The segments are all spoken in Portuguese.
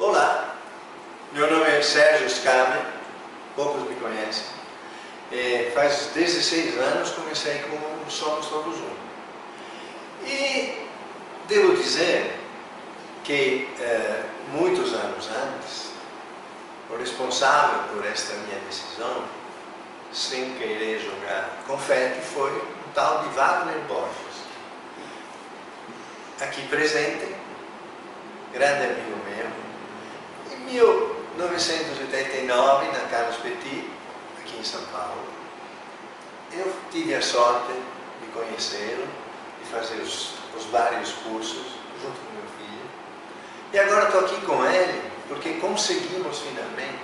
Olá, meu nome é Sérgio Scame, poucos me conhecem. É, faz 16 anos comecei com Somos Todos Um. E devo dizer que é, muitos anos antes, o responsável por esta minha decisão, sem querer jogar confete, foi um tal de Wagner Borges. Aqui presente, grande amigo meu. Em 1989, na Carlos Petit, aqui em São Paulo, eu tive a sorte de conhecê-lo, de fazer os, os vários cursos junto com meu filho. E agora estou aqui com ele porque conseguimos finalmente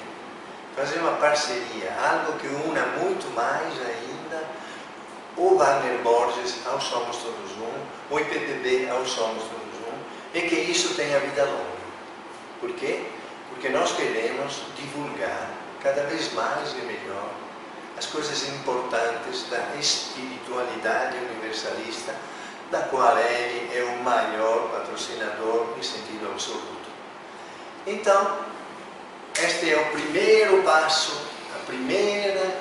fazer uma parceria, algo que una muito mais ainda o Wagner Borges ao Somos Todos Um, o IPPB ao Somos Todos Um, e que isso tenha vida longa. Por quê? Porque nós queremos divulgar cada vez mais e melhor as coisas importantes da espiritualidade universalista, da qual ele é o maior patrocinador em sentido absoluto. Então, este é o primeiro passo, a primeira,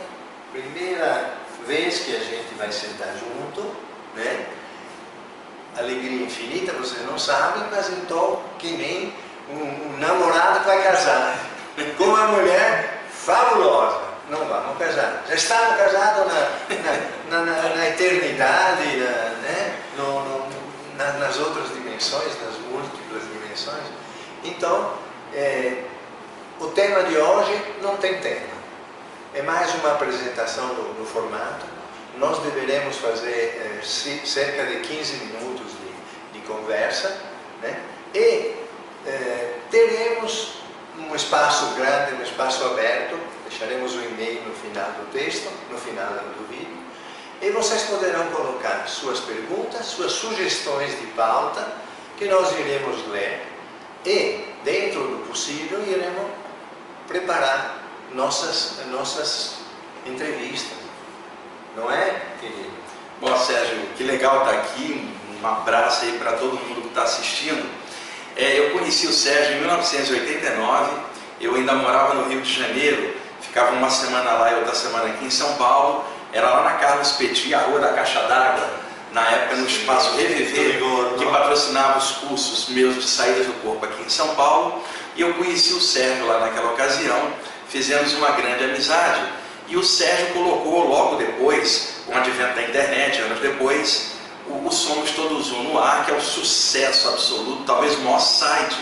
primeira vez que a gente vai sentar junto, né? Alegria infinita, vocês não sabem, mas estou que nem um, um namorado que vai casar, com uma mulher fabulosa. Não vamos casar. Já estamos casados na, na, na, na eternidade, né? No, no, nas outras dimensões, nas múltiplas dimensões. Então, é, o tema de hoje não tem tema. É mais uma apresentação do, do formato. Nós deveremos fazer é, cerca de 15 minutos de, de conversa né? e é, teremos um espaço grande, um espaço aberto. Deixaremos o e-mail no final do texto, no final do vídeo. E vocês poderão colocar suas perguntas, suas sugestões de pauta, que nós iremos ler e, dentro do possível, iremos preparar nossas, nossas entrevistas. Não é, querido? Bom, Sérgio, que legal estar aqui. Um abraço aí para todo mundo que está assistindo. É, eu conheci o Sérgio em 1989. Eu ainda morava no Rio de Janeiro. Ficava uma semana lá e outra semana aqui em São Paulo. Era lá na Carlos Petit, a Rua da Caixa d'Água, na época no Espaço Reviver, que patrocinava os cursos meus de saídas do corpo aqui em São Paulo. E eu conheci o Sérgio lá naquela ocasião, fizemos uma grande amizade. E o Sérgio colocou logo depois, com o advento da internet, anos depois, o, o Somos Todos Um no ar, que é um sucesso absoluto, talvez o maior site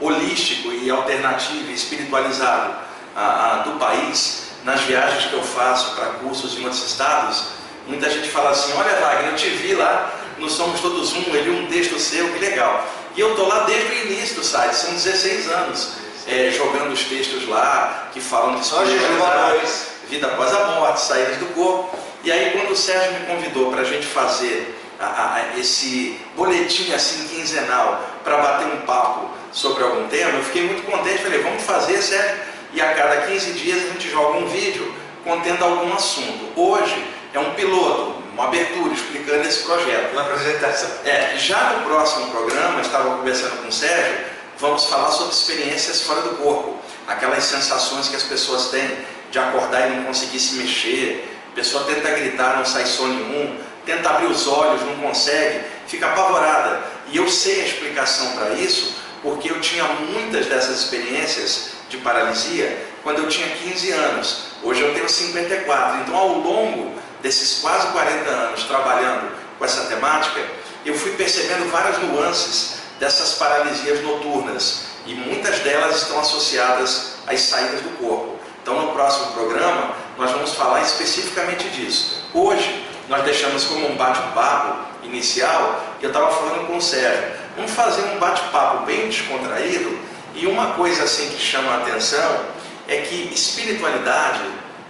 holístico e alternativo e espiritualizado a, a, do país. Nas viagens que eu faço para cursos em outros estados, muita gente fala assim: Olha, Wagner, eu te vi lá no Somos Todos Um, ele um texto seu, que legal. E eu estou lá desde o início do site, são 16 anos, é, jogando os textos lá que falam de espiritualidade, vida após a morte, saídas do corpo. E aí, quando o Sérgio me convidou para a gente fazer a, a, esse boletim assim quinzenal para bater um papo sobre algum tema, eu fiquei muito contente. Falei, vamos fazer, Sérgio. E a cada 15 dias a gente joga um vídeo contendo algum assunto. Hoje é um piloto, uma abertura explicando esse projeto. Uma apresentação. É, já no próximo programa, estava conversando com o Sérgio, vamos falar sobre experiências fora do corpo. Aquelas sensações que as pessoas têm de acordar e não conseguir se mexer. A pessoa tenta gritar, não sai som nenhum. Tenta abrir os olhos, não consegue. Fica apavorada. E eu sei a explicação para isso, porque eu tinha muitas dessas experiências de paralisia quando eu tinha 15 anos. Hoje eu tenho 54. Então, ao longo desses quase 40 anos trabalhando com essa temática, eu fui percebendo várias nuances dessas paralisias noturnas e muitas delas estão associadas às saídas do corpo. Então, no próximo programa, nós vamos falar especificamente disso. Hoje, nós deixamos como um bate-papo inicial e eu estava falando com o Sérgio. Vamos fazer um bate-papo bem descontraído e uma coisa assim que chama a atenção é que espiritualidade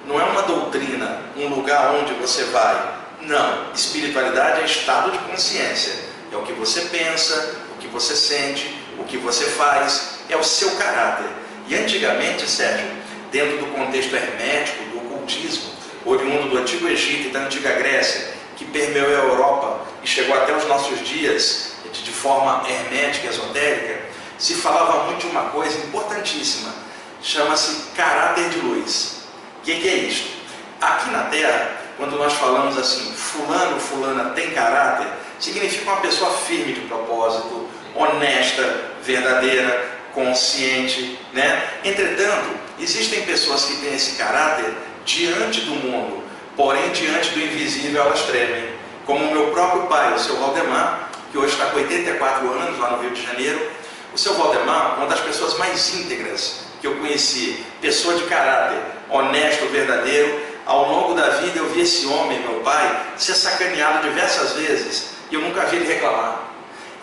não é uma doutrina, um lugar onde você vai. Não, espiritualidade é estado de consciência. É o que você pensa, que você sente, o que você faz, é o seu caráter. E antigamente, Sérgio, dentro do contexto hermético, do ocultismo, oriundo do Antigo Egito e da Antiga Grécia, que permeou a Europa e chegou até os nossos dias de forma hermética, esotérica, se falava muito de uma coisa importantíssima, chama-se caráter de luz. O que, que é isso? Aqui na Terra, quando nós falamos assim, fulano, fulana tem caráter, significa uma pessoa firme de propósito, honesta, verdadeira, consciente, né? Entretanto, existem pessoas que têm esse caráter diante do mundo, porém diante do invisível elas tremem. Como o meu próprio pai, o seu Valdemar, que hoje está com 84 anos lá no Rio de Janeiro. O seu Valdemar, uma das pessoas mais íntegras que eu conheci, pessoa de caráter, honesto, verdadeiro. Ao longo da vida eu vi esse homem, meu pai, ser sacaneado diversas vezes e eu nunca vi ele reclamar.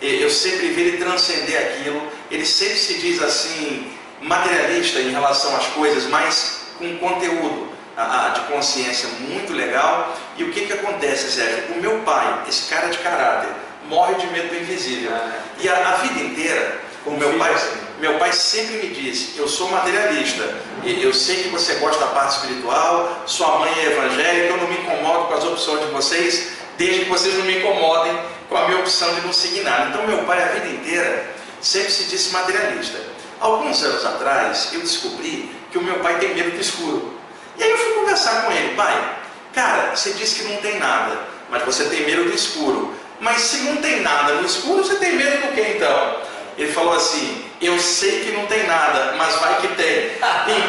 Eu sempre vi ele transcender aquilo. Ele sempre se diz assim, materialista em relação às coisas, mas com conteúdo de consciência muito legal. E o que, que acontece, Zé? O meu pai, esse cara de caráter, morre de medo do invisível. E a, a vida inteira, o meu pai, meu pai sempre me disse, eu sou materialista, e eu sei que você gosta da parte espiritual, sua mãe é evangélica, eu não me incomodo com as opções de vocês, desde que vocês não me incomodem com a minha opção de não seguir nada. Então meu pai a vida inteira sempre se disse materialista. Alguns anos atrás eu descobri que o meu pai tem medo do escuro. E aí eu fui conversar com ele, pai, cara, você disse que não tem nada, mas você tem medo do escuro. Mas se não tem nada no escuro, você tem medo do que então? Ele falou assim: Eu sei que não tem nada, mas vai que tem.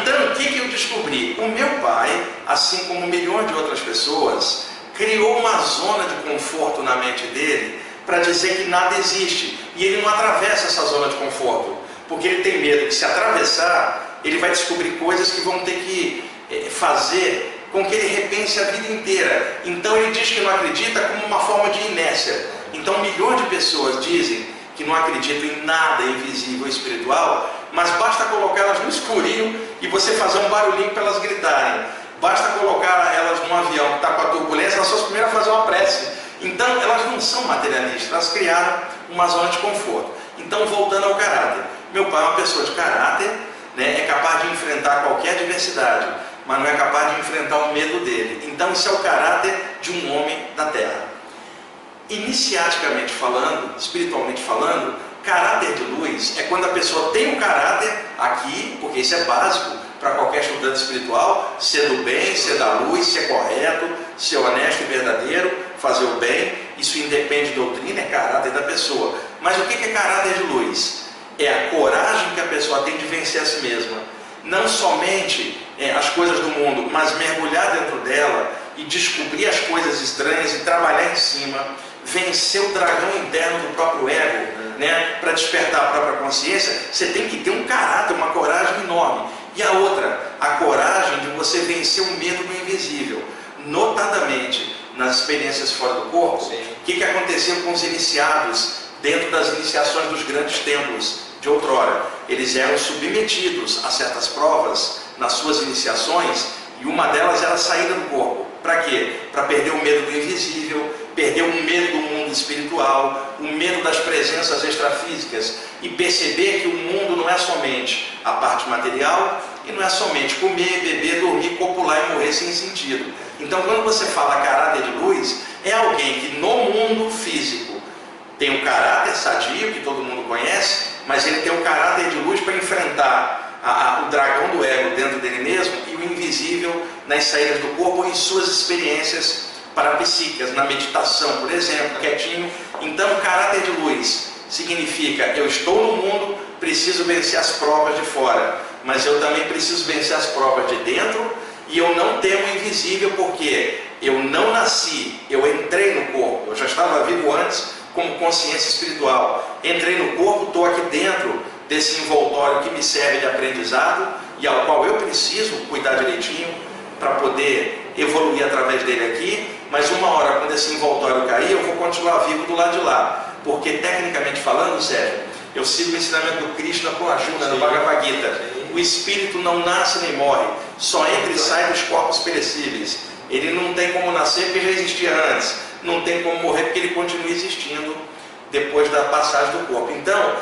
Então, o que, que eu descobri? O meu pai, assim como milhões de outras pessoas, criou uma zona de conforto na mente dele para dizer que nada existe. E ele não atravessa essa zona de conforto, porque ele tem medo que se atravessar, ele vai descobrir coisas que vão ter que eh, fazer com que ele repense a vida inteira. Então ele diz que não acredita como uma forma de inércia. Então milhões de pessoas dizem que não acreditam em nada invisível espiritual, mas basta colocá-las no escurinho e você fazer um barulhinho para elas gritarem. Basta colocar elas num avião que está com a turbulência, elas são as primeiras a fazer uma prece. Então elas não são materialistas, elas criaram uma zona de conforto. Então voltando ao caráter, meu pai é uma pessoa de caráter, né, é capaz de enfrentar qualquer adversidade mas não é capaz de enfrentar o medo dele. Então, isso é o caráter de um homem da terra. Iniciaticamente falando, espiritualmente falando, caráter de luz é quando a pessoa tem um caráter aqui, porque isso é básico para qualquer estudante espiritual, ser do bem, ser da luz, ser correto, ser honesto e verdadeiro, fazer o bem. Isso independe de doutrina, é caráter da pessoa. Mas o que é caráter de luz? É a coragem que a pessoa tem de vencer a si mesma. Não somente é, as coisas do mundo, mas mergulhar dentro dela e descobrir as coisas estranhas e trabalhar em cima, vencer o dragão interno do próprio ego, né, para despertar a própria consciência, você tem que ter um caráter, uma coragem enorme. E a outra, a coragem de você vencer o medo do invisível, notadamente nas experiências fora do corpo. O que, que aconteceu com os iniciados dentro das iniciações dos grandes templos de outrora? Eles eram submetidos a certas provas nas suas iniciações, e uma delas era a saída do corpo. Para quê? Para perder o medo do invisível, perder o medo do mundo espiritual, o medo das presenças extrafísicas e perceber que o mundo não é somente a parte material e não é somente comer, beber, dormir, copular e morrer sem sentido. Então, quando você fala caráter de luz, é alguém que no mundo físico tem um caráter sadio, que todo mundo conhece, mas ele tem um caráter de luz para enfrentar a, a, o dragão do ego dentro dele mesmo e o invisível nas saídas do corpo em suas experiências parapsíquicas, na meditação, por exemplo, quietinho. Então, caráter de luz significa eu estou no mundo, preciso vencer as provas de fora, mas eu também preciso vencer as provas de dentro e eu não temo o invisível porque eu não nasci, eu entrei no corpo, eu já estava vivo antes como consciência espiritual. Entrei no corpo, estou aqui dentro desse envoltório que me serve de aprendizado e ao qual eu preciso cuidar direitinho para poder evoluir através dele aqui, mas uma hora quando esse envoltório cair, eu vou continuar vivo do lado de lá, porque tecnicamente falando, Sérgio, eu sigo o ensinamento do Krishna com ajuda no Bhagavad Gita. O espírito não nasce nem morre, só entra e sai dos corpos perecíveis. Ele não tem como nascer porque já existia antes, não tem como morrer porque ele continua existindo depois da passagem do corpo. Então,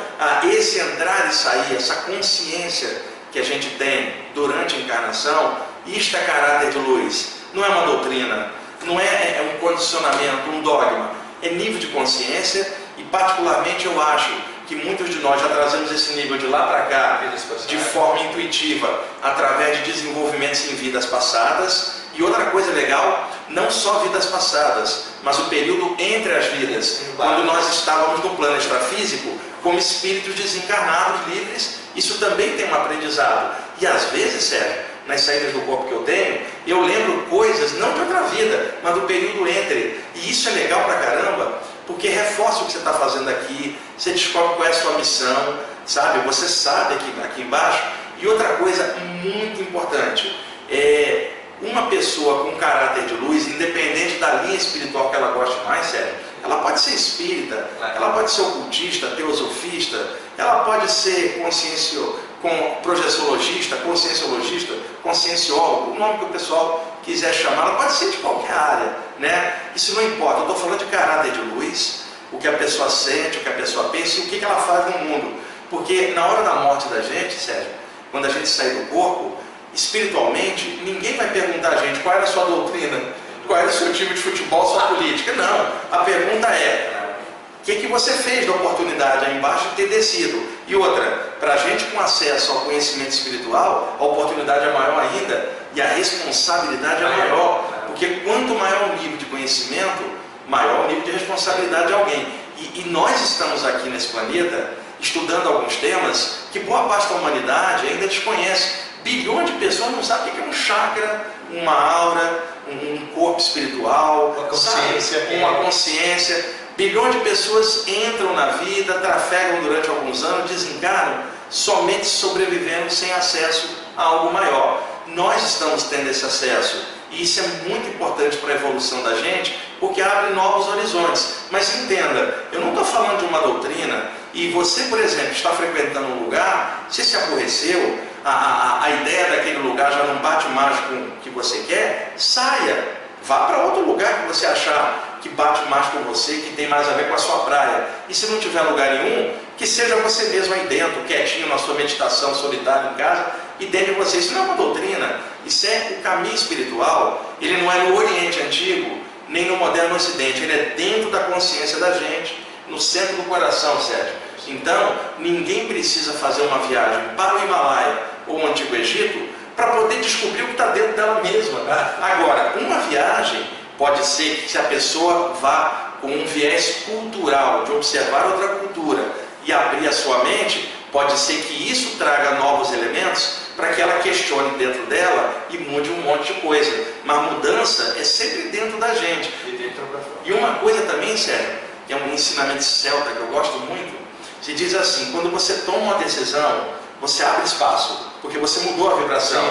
esse entrar e sair, essa consciência que a gente tem durante a encarnação, isto é caráter de luz. Não é uma doutrina, não é, é um condicionamento, um dogma, é nível de consciência e particularmente eu acho que muitos de nós já trazemos esse nível de lá para cá de forma intuitiva, através de desenvolvimentos em vidas passadas. E outra coisa legal, não só vidas passadas, mas o período entre as vidas, quando nós estávamos no plano extrafísico, como espíritos desencarnados, livres, isso também tem um aprendizado. E às vezes, Sérgio, nas saídas do corpo que eu tenho, eu lembro coisas, não de outra vida, mas do período entre. E isso é legal pra caramba, porque reforça o que você está fazendo aqui, você descobre qual é a sua missão, sabe? Você sabe aqui, aqui embaixo. E outra coisa muito importante, é uma pessoa com caráter de luz, independente da linha espiritual que ela goste mais, sério, ela pode ser espírita, ela pode ser ocultista, teosofista, ela pode ser consciencio, com projeciologista, conscienciologista, conscienciólogo, o nome que o pessoal quiser chamar, ela pode ser de qualquer área, né? Isso não importa, eu estou falando de caráter de luz, o que a pessoa sente, o que a pessoa pensa e o que ela faz no mundo. Porque na hora da morte da gente, Sérgio, quando a gente sair do corpo, espiritualmente, ninguém vai perguntar a gente qual era a sua doutrina, qual era o seu time de futebol, sua política. Não. A pergunta é: o que, que você fez da oportunidade aí embaixo de ter descido? E outra, para a gente com acesso ao conhecimento espiritual, a oportunidade é maior ainda e a responsabilidade é maior. Porque quanto maior o nível de conhecimento, maior o nível de responsabilidade de alguém. E, e nós estamos aqui nesse planeta estudando alguns temas que boa parte da humanidade ainda desconhece. Bilhões de pessoas não sabem o que é um chakra, uma aura, um corpo espiritual, uma consciência. Sabe? Uma consciência. Bilhões de pessoas entram na vida, trafegam durante alguns anos, desencarnam, somente sobrevivendo sem acesso a algo maior. Nós estamos tendo esse acesso. E isso é muito importante para a evolução da gente, porque abre novos horizontes. Mas entenda, eu não estou falando de uma doutrina, e você, por exemplo, está frequentando um lugar, você se aborreceu, a, a, a ideia daquele lugar já não bate mais com o que você quer, saia. Vá para outro lugar que você achar que bate mais com você, que tem mais a ver com a sua praia. E se não tiver lugar nenhum, que seja você mesmo aí dentro, quietinho na sua meditação solitária em casa, e dentro de você. Isso não é uma doutrina, isso é o caminho espiritual. Ele não é no Oriente Antigo, nem no moderno Ocidente, ele é dentro da consciência da gente, no centro do coração, Sérgio. Então, ninguém precisa fazer uma viagem para o Himalaia ou o Antigo Egito para poder descobrir o que está dentro dela mesma. Agora, uma viagem pode ser que se a pessoa vá com um viés cultural, de observar outra cultura e abrir a sua mente, pode ser que isso traga novos elementos para que ela questione dentro dela e mude um monte de coisa. Mas mudança é sempre dentro da gente. E uma coisa também, sério, que é um ensinamento celta que eu gosto muito, se diz assim, quando você toma uma decisão, você abre espaço, porque você mudou a vibração.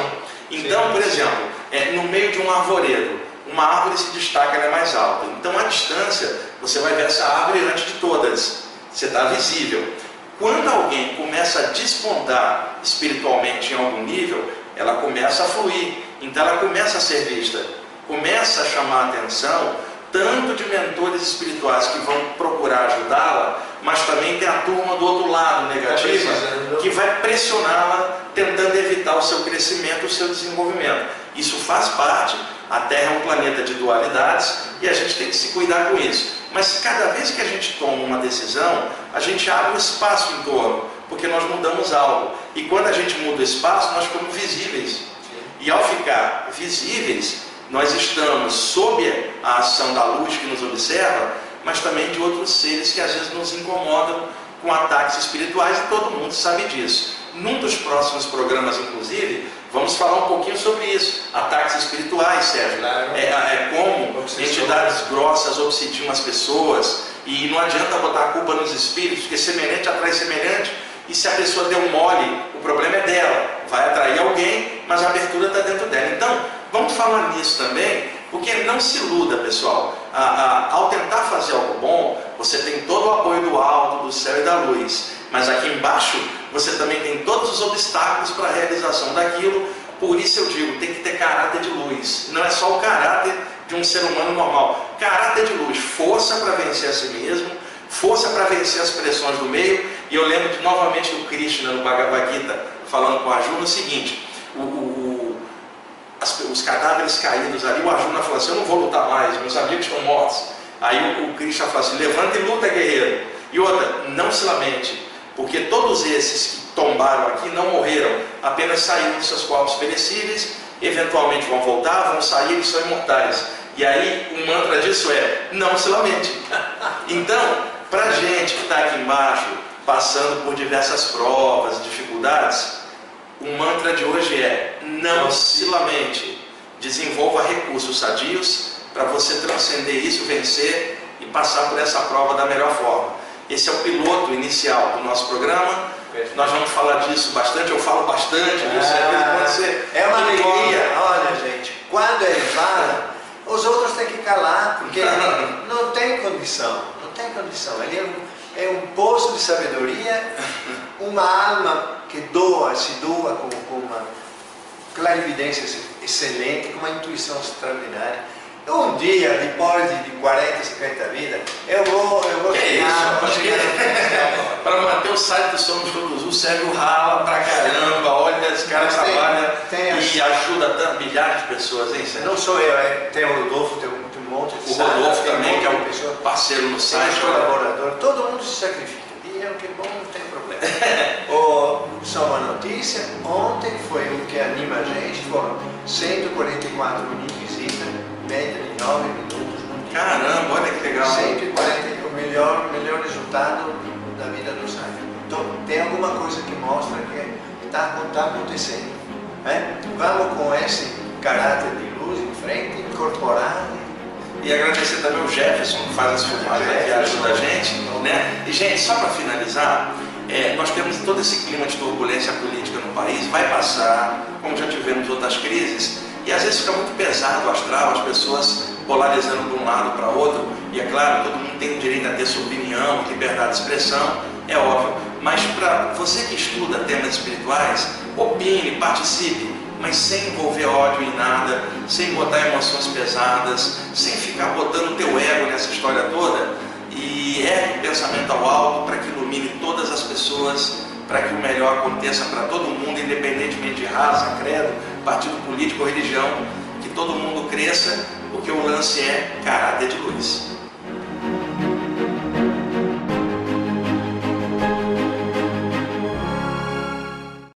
Sim. Então, Sim. por exemplo, é, no meio de um arvoredo, uma árvore se destaca, ela é mais alta. Então, à distância, você vai ver essa árvore antes de todas. Você está visível. Quando alguém começa a despontar espiritualmente em algum nível, ela começa a fluir. Então, ela começa a ser vista. Começa a chamar a atenção tanto de mentores espirituais que vão procurar ajudá-la, mas também tem a turma do outro lado negativa que vai pressioná-la tentando evitar o seu crescimento, o seu desenvolvimento. Isso faz parte. A Terra é um planeta de dualidades e a gente tem que se cuidar com isso. Mas cada vez que a gente toma uma decisão, a gente abre um espaço em torno, porque nós mudamos algo. E quando a gente muda o espaço, nós ficamos visíveis. E ao ficar visíveis, nós estamos sob a ação da luz que nos observa, mas também de outros seres que às vezes nos incomodam com ataques espirituais e todo mundo sabe disso. Num dos próximos programas, inclusive, vamos falar um pouquinho sobre isso. Ataques espirituais, Sérgio. Claro. É, é como entidades grossas obsidiam as pessoas e não adianta botar a culpa nos espíritos, porque semelhante atrai semelhante. E se a pessoa deu mole, o problema é dela. Vai atrair alguém, mas a abertura está dentro dela. Então, Vamos falar nisso também, porque não se iluda, pessoal. ao tentar fazer algo bom, você tem todo o apoio do alto, do céu e da luz. Mas aqui embaixo, você também tem todos os obstáculos para a realização daquilo. Por isso eu digo, tem que ter caráter de luz. Não é só o caráter de um ser humano normal. Caráter de luz, força para vencer a si mesmo, força para vencer as pressões do meio. E eu lembro de, novamente do Krishna no Bhagavad Gita, falando com a Arjuna o seguinte: o, o as, os cadáveres caídos ali, o Arjuna falou assim, eu não vou lutar mais, meus amigos estão mortos. Aí o, o Krishna falou assim, levanta e luta, guerreiro. E outra, não se lamente, porque todos esses que tombaram aqui não morreram, apenas saíram de seus corpos perecíveis, eventualmente vão voltar, vão sair e são imortais. E aí o mantra disso é, não se lamente. Então, para a gente que está aqui embaixo, passando por diversas provas, dificuldades, o mantra de hoje é: não se lamente, desenvolva recursos sadios para você transcender isso, vencer e passar por essa prova da melhor forma. Esse é o piloto inicial do nosso programa. Nós vamos falar disso bastante, eu falo bastante. É, é uma alegria. Olha, gente, quando ele fala, os outros têm que calar, porque não tem condição. Não tem condição. Ele é um, é um poço de sabedoria, uma alma que doa, se doa com, com uma clarividência excelente, com uma intuição extraordinária. Um dia, depois de 40, 50 vidas, eu vou. Eu vou que chegar, isso. Para manter o site do Somos Todos o Sérgio rala pra caramba, olha, esse cara tem, trabalha tem e ajuda tanto, milhares de pessoas, hein, Sérgio? Não sou eu, é, tem o Rodolfo, tem um, um monte de O Rodolfo também, que é um pessoa, parceiro no site. Tem colaborador, todo mundo se sacrifica. E é o que é bom, não tem problema. oh, só uma notícia, ontem foi o que anima a gente, foram 144 munícipes 109 minutos. Caramba, olha que legal. 141, melhor, melhor resultado da vida do Sainz. Então, tem alguma coisa que mostra que está tá acontecendo. Né? Vamos com esse caráter de luz em frente, incorporar. E agradecer também o Jefferson que faz as filmagens aqui, ajuda a gente. Né? E, gente, só para finalizar, é, nós temos todo esse clima de turbulência política no país, vai passar, como já tivemos outras crises, e às vezes fica muito pesado o astral, as pessoas polarizando de um lado para outro. E é claro, todo mundo tem o direito a ter sua opinião, liberdade de expressão, é óbvio. Mas para você que estuda temas espirituais, opine, participe, mas sem envolver ódio em nada, sem botar emoções pesadas, sem ficar botando teu ego nessa história toda. E é pensamento ao alto para que ilumine todas as pessoas, para que o melhor aconteça para todo mundo, independentemente de raça, credo, partido político ou religião, que todo mundo cresça, porque o lance é caráter de luz.